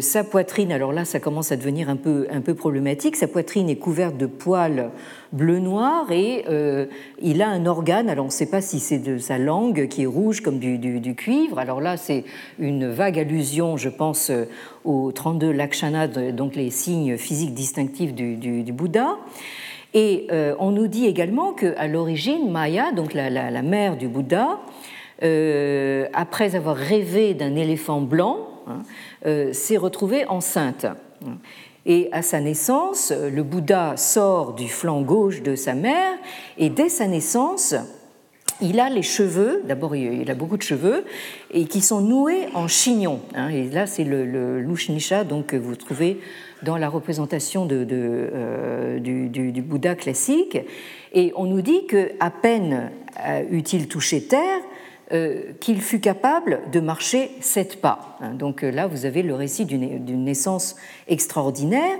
Sa poitrine, alors là, ça commence à devenir un peu, un peu problématique. Sa poitrine est couverte de poils bleu-noir et euh, il a un organe, alors on ne sait pas si c'est de sa langue qui est rouge comme du, cuivre, alors là c'est une vague allusion, je pense, euh, aux 32 lakshana, donc les signes physiques distinctifs du, Bouddha. Et euh, on nous dit également qu'à l'origine, Maya, donc la, mère du Bouddha, après avoir rêvé d'un éléphant blanc, hein, s'est retrouvée enceinte. Et à sa naissance, le Bouddha sort du flanc gauche de sa mère, et dès sa naissance, il a les cheveux, d'abord il a beaucoup de cheveux, et qui sont noués en chignon. Hein. et là, c'est le, le donc, que vous trouvez dans la représentation de, euh, du, Bouddha classique. Et on nous dit qu'à peine eut-il touché terre, euh, qu'il fut capable de marcher sept pas. Hein, donc euh, là, vous avez le récit d'une naissance extraordinaire.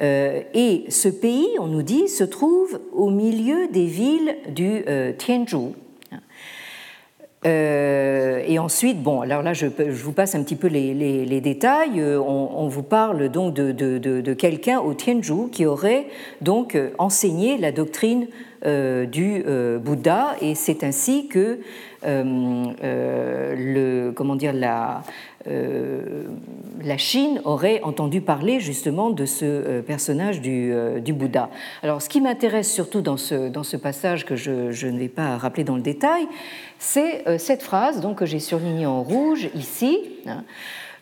Euh, et ce pays, on nous dit, se trouve au milieu des villes du Tianzhu. et ensuite, bon, alors là, je, vous passe un petit peu les, détails. On, vous parle donc de, quelqu'un au Tianzhu qui aurait donc enseigné la doctrine du Bouddha, et c'est ainsi que euh, euh, le, comment dire, la, euh, la Chine aurait entendu parler justement de ce personnage du, du Bouddha. Alors, ce qui m'intéresse surtout dans ce, dans ce passage que je, je, ne vais pas rappeler dans le détail, c'est cette phrase donc, que j'ai surlignée en rouge ici, hein,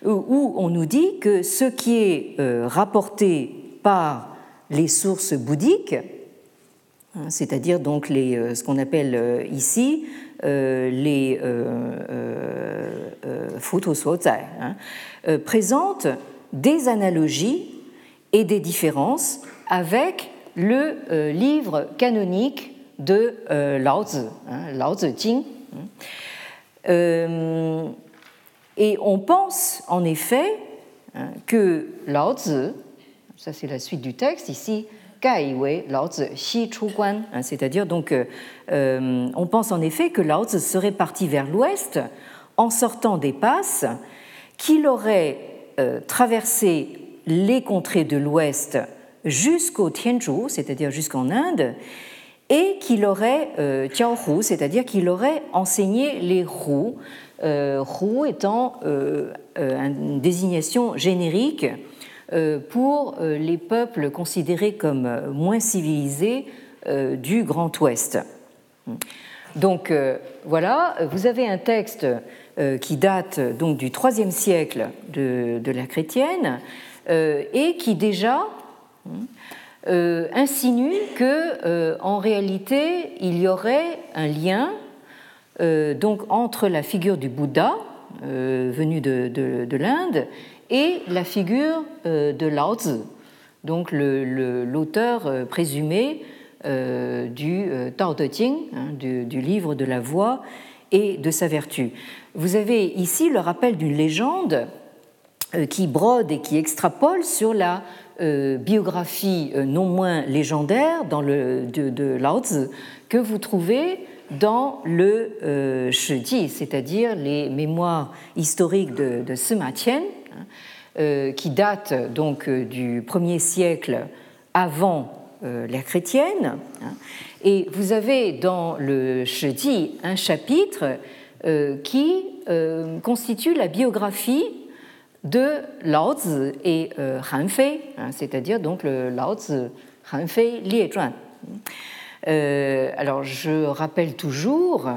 où on nous dit que ce qui est rapporté par les sources bouddhiques, c'est-à-dire donc les, ce qu'on appelle ici euh, les euh, euh, hein, présente des analogies et des différences avec le livre canonique de Lao Tzu, hein, Lao Jing. Et on pense en effet hein, que Lao ça c'est la suite du texte ici, C'est-à-dire donc, euh, euh, on pense en effet que Lao Tzu serait parti vers l'ouest en sortant des passes, qu'il aurait euh, traversé les contrées de l'ouest jusqu'au Tianzhu, c'est-à-dire jusqu'en Inde, et qu'il aurait c'est-à-dire qu'il aurait enseigné les roues, euh, étant une désignation générique pour euh, les peuples considérés comme euh, moins civilisés du Grand Ouest. Donc voilà, vous avez un texte qui date donc du IIIe siècle de, de l'ère chrétienne et qui déjà insinue que en réalité il y aurait un lien donc entre la figure du Bouddha venu de l'Inde et la figure de Lao Tzu, donc l'auteur présumé du Tao Te Ching, hein, du, livre de la voix et de sa vertu. Vous avez ici le rappel d'une légende qui brode et qui extrapole sur la euh, biographie euh, non moins légendaire dans le, de, Lao Tzu que vous trouvez dans le euh, Shiji, c'est-à-dire les mémoires historiques de, de Sima hein, qui datent donc du 1er siècle avant l'ère chrétienne. Hein. et vous avez dans le Shiji un chapitre qui constitue la biographie de Lao Tzu et euh, Han Fei, hein, c'est-à-dire donc le Lao Tzu Han Fei Liezhuan. Euh, alors je rappelle toujours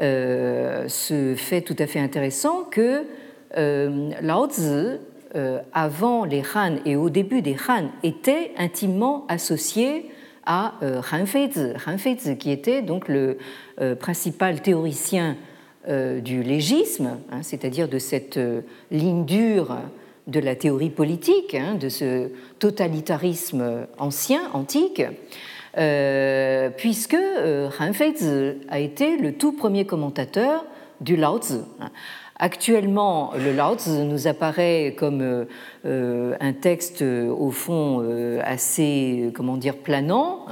euh, ce fait tout à fait intéressant que Lao Tzu, avant les Han et au début des Han, était intimement associé à Han Feizi, Han Feizi qui était donc le principal théoricien euh, du légisme, hein, c'est-à-dire de cette euh, ligne dure de la théorie politique, hein, de ce totalitarisme ancien, antique, euh, puisque Han a été le tout premier commentateur du Lao Tzu. Hein. Actuellement, le Lao nous apparaît comme un texte au fond assez, comment dire, planant,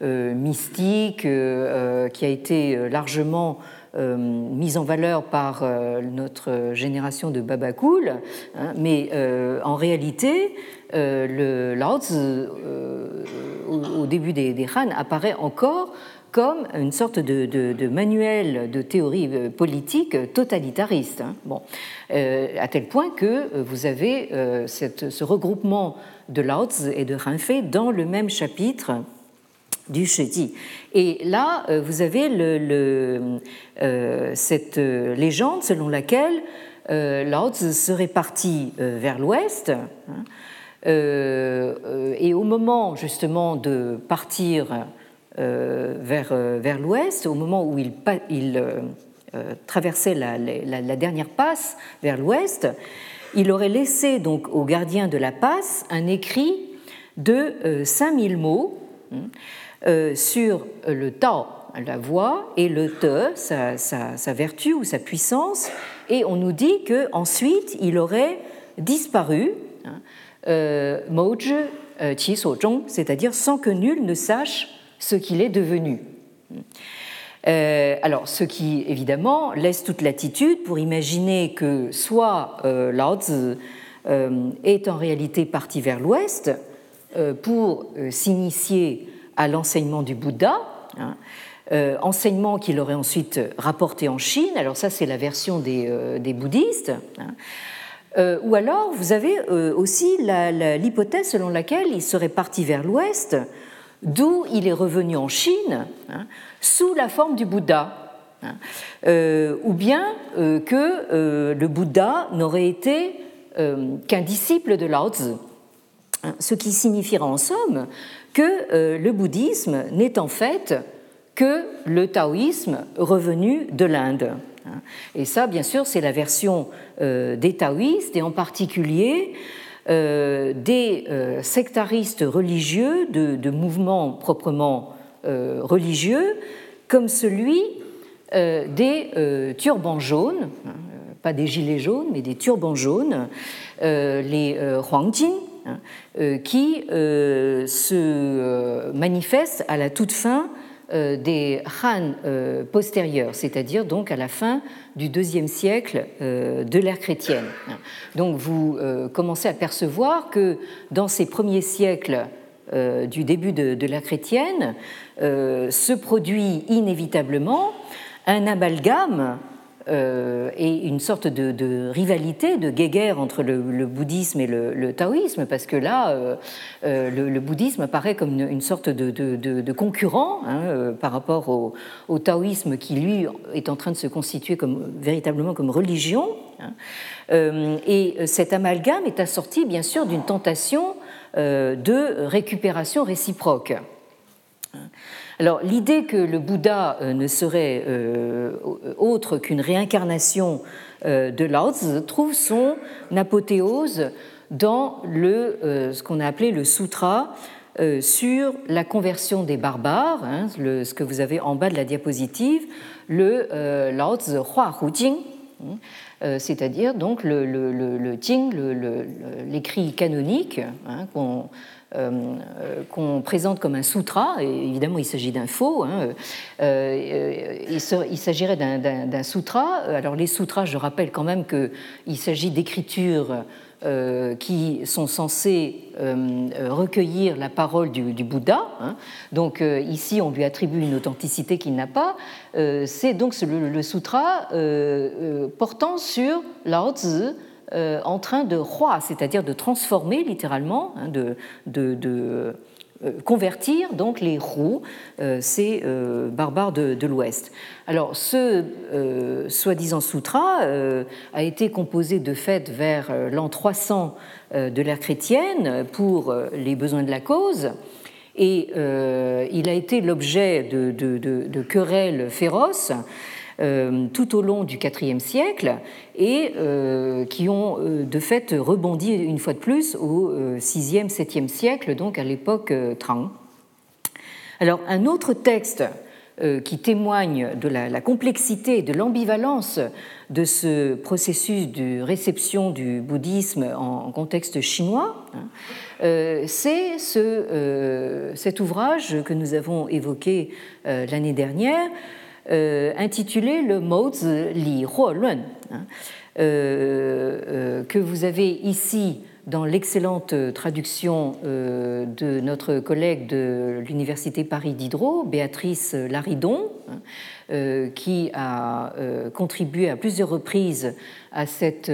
mystique, qui a été largement euh, mise en valeur par euh, notre génération de Babacool, hein, mais euh, en réalité, le Lao au, début des, des Han, apparaît encore comme une sorte de, manuel de théorie politique totalitariste. Hein. Bon, à tel point que vous avez ce regroupement de Lao et de Han Fei dans le même chapitre du Shedi. Et là, euh, vous avez euh, cette euh, légende selon laquelle Tzu serait parti vers l'ouest. Hein, et au moment justement de partir vers, vers l'ouest, au moment où il, il traversait la, dernière passe vers l'ouest, il aurait laissé donc au gardien de la passe un écrit de 5000 mots hein, euh, sur le Tao, la voix, et le Te, sa, vertu ou sa puissance, et on nous dit qu'ensuite il aurait disparu, hein, euh, Mouj euh, Qi c'est-à-dire sans que nul ne sache ce qu'il est devenu. alors, ce qui évidemment laisse toute latitude pour imaginer que soit Lao Tzu est en réalité parti vers l'ouest pour s'initier à l'enseignement du Bouddha, hein, euh, enseignement qu'il aurait ensuite rapporté en Chine. Alors ça, c'est la version des, euh, bouddhistes. Hein. Euh, ou alors, vous avez aussi l'hypothèse selon laquelle il serait parti vers l'ouest, d'où il est revenu en Chine, hein, sous la forme du Bouddha. ou bien que le Bouddha n'aurait été qu'un disciple de Lao Tzu. Ce qui signifiera en somme que euh, le bouddhisme n'est en fait que le taoïsme revenu de l'Inde. Et ça, bien sûr, c'est la version euh, des taoïstes et en particulier euh, des sectaristes religieux de, mouvements proprement religieux, comme celui des turbans jaunes, hein, pas des gilets jaunes, mais des turbans jaunes, les Huangjin, Hein, euh, qui euh, se euh, manifeste à la toute fin des Han postérieurs, c'est-à-dire donc à la fin du deuxième siècle de l'ère chrétienne. Donc vous commencez à percevoir que dans ces premiers siècles du début de l'ère chrétienne se produit inévitablement un amalgame euh, et une sorte de, rivalité, de guéguerre entre le, bouddhisme et le, taoïsme, parce que là, euh, euh, le, bouddhisme apparaît comme une, sorte de, concurrent hein, par rapport au, taoïsme qui, lui, est en train de se constituer comme, véritablement comme religion. Hein. et cet amalgame est assorti, bien sûr, d'une tentation de récupération réciproque. Alors l'idée que le Bouddha ne serait autre qu'une réincarnation de Lao Tzu trouve son apothéose dans le, ce qu'on a appelé le sutra sur la conversion des barbares, hein, ce que vous avez en bas de la diapositive, le Lao Tzu Hua Hu Jing, euh, c'est-à-dire donc le, le, Jing, l'écrit canonique hein, euh, qu'on présente comme un sutra, et évidemment il s'agit d'un faux, hein, euh, il s'agirait d'un sutra. Alors les sutras, je rappelle quand même qu'il s'agit d'écritures euh, qui sont censés euh, recueillir la parole du, Bouddha. Hein. Donc euh, ici, on lui attribue une authenticité qu'il n'a pas. C'est donc le, sutra portant sur Lao Tzu en train de roi, c'est-à-dire de transformer littéralement, hein, de, euh, convertir donc les roues, euh, ces euh, barbares de, l'Ouest. Alors ce soi-disant sutra a été composé de fait vers l'an 300 de l'ère chrétienne pour les besoins de la cause. Et il a été l'objet de, querelles féroces euh, tout au long du IVe siècle et euh, qui ont euh, de fait rebondi une fois de plus au VIe, VIIe siècle, donc à l'époque Tang. Alors un autre texte qui témoigne de la, complexité et de l'ambivalence de ce processus de réception du bouddhisme en, contexte chinois, hein, c'est ce, cet ouvrage que nous avons évoqué l'année dernière, euh, intitulé le Mozi Li Huo hein, euh, euh, que vous avez ici dans l'excellente traduction de notre collègue de l'Université Paris Diderot, Béatrice Laridon, hein, qui a contribué à plusieurs reprises à cette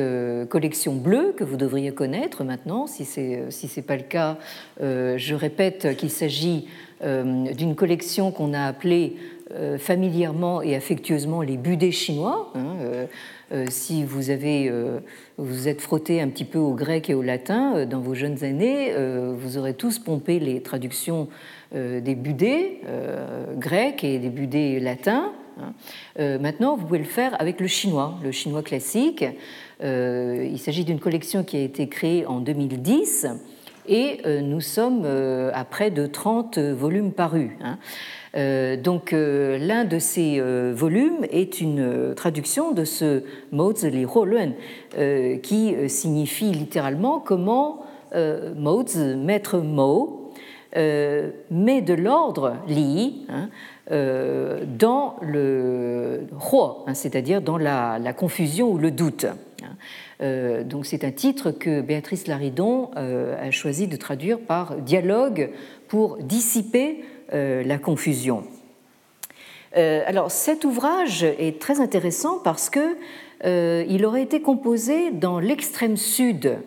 collection bleue que vous devriez connaître maintenant. Si ce n'est pas le cas, je répète qu'il s'agit d'une collection qu'on a appelée euh, familièrement et affectueusement les budets chinois. Hein, euh, euh, si vous avez, vous êtes frotté un petit peu au grec et au latin dans vos jeunes années, vous aurez tous pompé les traductions des budets grecs et des budets latins. Hein. maintenant, vous pouvez le faire avec le chinois, le chinois classique. il s'agit d'une collection qui a été créée en 2010 et nous sommes à près de 30 volumes parus. Hein. Euh, donc euh, l'un de ces euh, volumes est une traduction de ce Li Luen, qui signifie littéralement comment Mozi, maître Mo, met de l'ordre Li hein, dans le Huo, hein, c'est-à-dire dans la, confusion ou le doute. Hein. donc c'est un titre que Béatrice Laridon a choisi de traduire par dialogue pour dissiper euh, la confusion. Euh, alors cet ouvrage est très intéressant parce que euh, aurait été composé dans l'extrême sud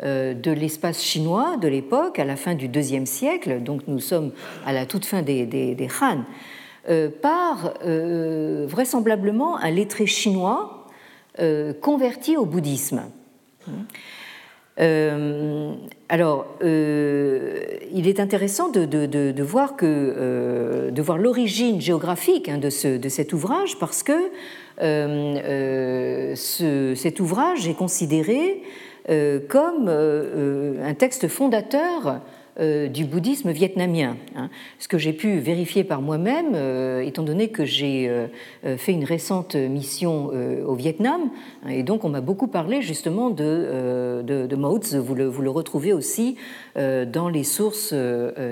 de l'espace chinois de l'époque, à la fin du IIe siècle, donc nous sommes à la toute fin des, des, Han, par vraisemblablement un lettré chinois converti au bouddhisme. Euh, alors, euh, il est intéressant de, euh, voir l'origine géographique hein, de, ce, de, cet ouvrage parce que ce, cet ouvrage est considéré comme un texte fondateur du bouddhisme vietnamien. Hein. Ce que j'ai pu vérifier par moi-même, euh, étant donné que j'ai euh, fait une récente mission au Vietnam, hein, et donc on m'a beaucoup parlé justement de, de, de vous le, vous le, retrouvez aussi dans les sources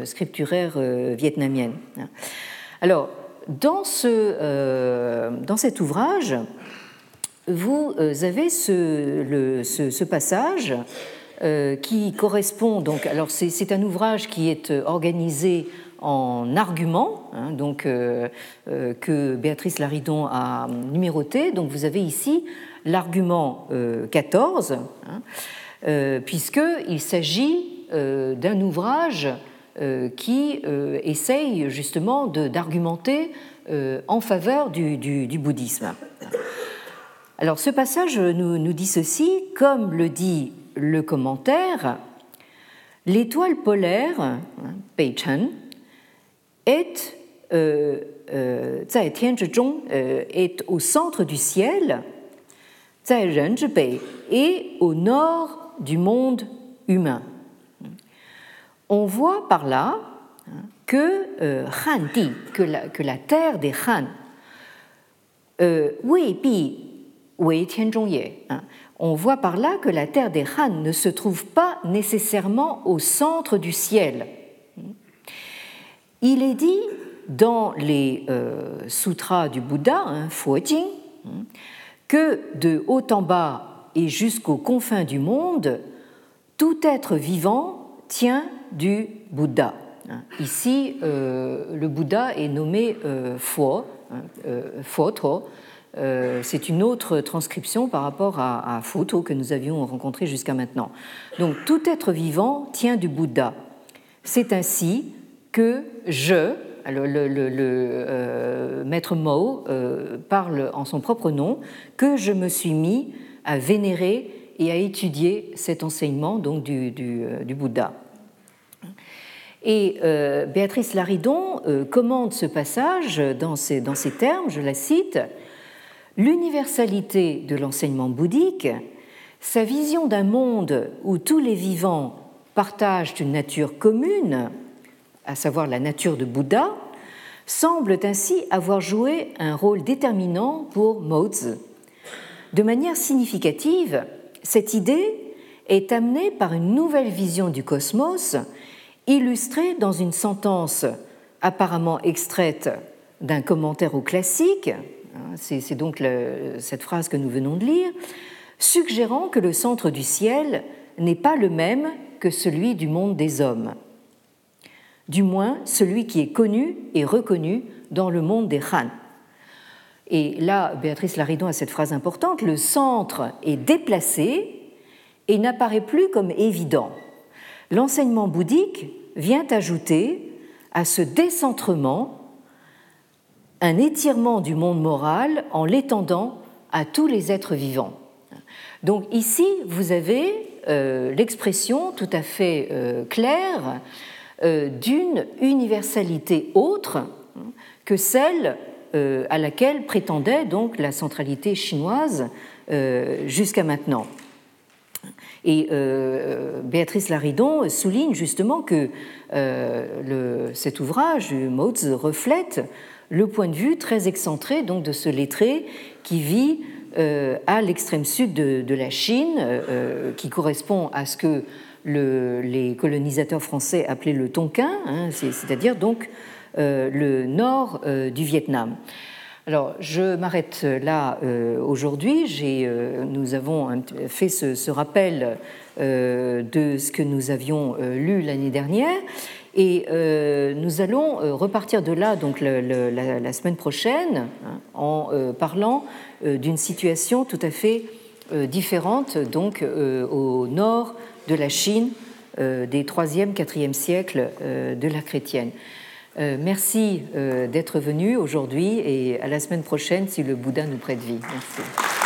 scripturaires vietnamiennes. Hein. Alors, dans, ce, dans cet ouvrage, vous avez ce, le, ce, passage euh, qui correspond donc. Alors c'est un ouvrage qui est euh, organisé en arguments, hein, donc euh, que Béatrice Laridon a numéroté. Donc vous avez ici l'argument 14, hein, puisqu'il s'agit d'un ouvrage qui essaye justement d'argumenter en faveur du, du, bouddhisme. Alors ce passage nous, nous dit ceci, comme le dit le commentaire, l'étoile polaire, Peichan, est euh, euh, est au centre du ciel, et au nord du monde humain. On voit par là hein, que euh, Han Di, que la, que la terre des Han, euh, Bi Wei hein, on voit par là que la terre des Han ne se trouve pas nécessairement au centre du ciel. Il est dit dans les euh, sutras du Bouddha, hein, Fuojing, hein, que de haut en bas et jusqu'aux confins du monde, tout être vivant tient du Bouddha. Hein. Ici, euh, le Bouddha est nommé euh, Fuo, euh, c'est une autre transcription par rapport à, à Futo que nous avions rencontré jusqu'à maintenant. Donc tout être vivant tient du Bouddha. C'est ainsi que je, le, maître Mo parle en son propre nom, que je me suis mis à vénérer et à étudier cet enseignement donc du, Bouddha. Et euh, Béatrice Laridon euh, commande ce passage dans ces, dans ces termes, je la cite, L'universalité de l'enseignement bouddhique, sa vision d'un monde où tous les vivants partagent une nature commune, à savoir la nature de Bouddha, semble ainsi avoir joué un rôle déterminant pour Mozi. De manière significative, cette idée est amenée par une nouvelle vision du cosmos illustré dans une sentence apparemment extraite d'un commentaire au classique, c'est donc cette phrase que nous venons de lire, suggérant que le centre du ciel n'est pas le même que celui du monde des hommes, du moins celui qui est connu et reconnu dans le monde des Han. Et là, Béatrice Laridon a cette phrase importante, le centre est déplacé et n'apparaît plus comme évident. L'enseignement bouddhique vient ajouter à ce décentrement un étirement du monde moral en l'étendant à tous les êtres vivants. Donc ici, vous avez euh, l'expression tout à fait euh, claire euh, d'une universalité autre que celle à laquelle prétendait donc la centralité chinoise jusqu'à maintenant. Et Béatrice Laridon souligne justement que cet ouvrage, Moz, reflète le point de vue très excentré donc, de ce lettré qui vit euh, à l'extrême sud de, la Chine, qui correspond à ce que les colonisateurs français appelaient le Tonkin, hein, c'est-à-dire donc le nord du Vietnam. Alors, je m'arrête là euh, aujourd'hui. Euh, nous avons fait ce, rappel euh, de ce que nous avions lu l'année dernière. Et nous allons repartir de là donc la, semaine prochaine hein, en parlant d'une situation tout à fait différente donc au nord de la Chine des 3e, 4e siècles de la chrétienne. Euh, merci euh, d'être venu aujourd'hui et à la semaine prochaine si le Bouddha nous prête vie. Merci.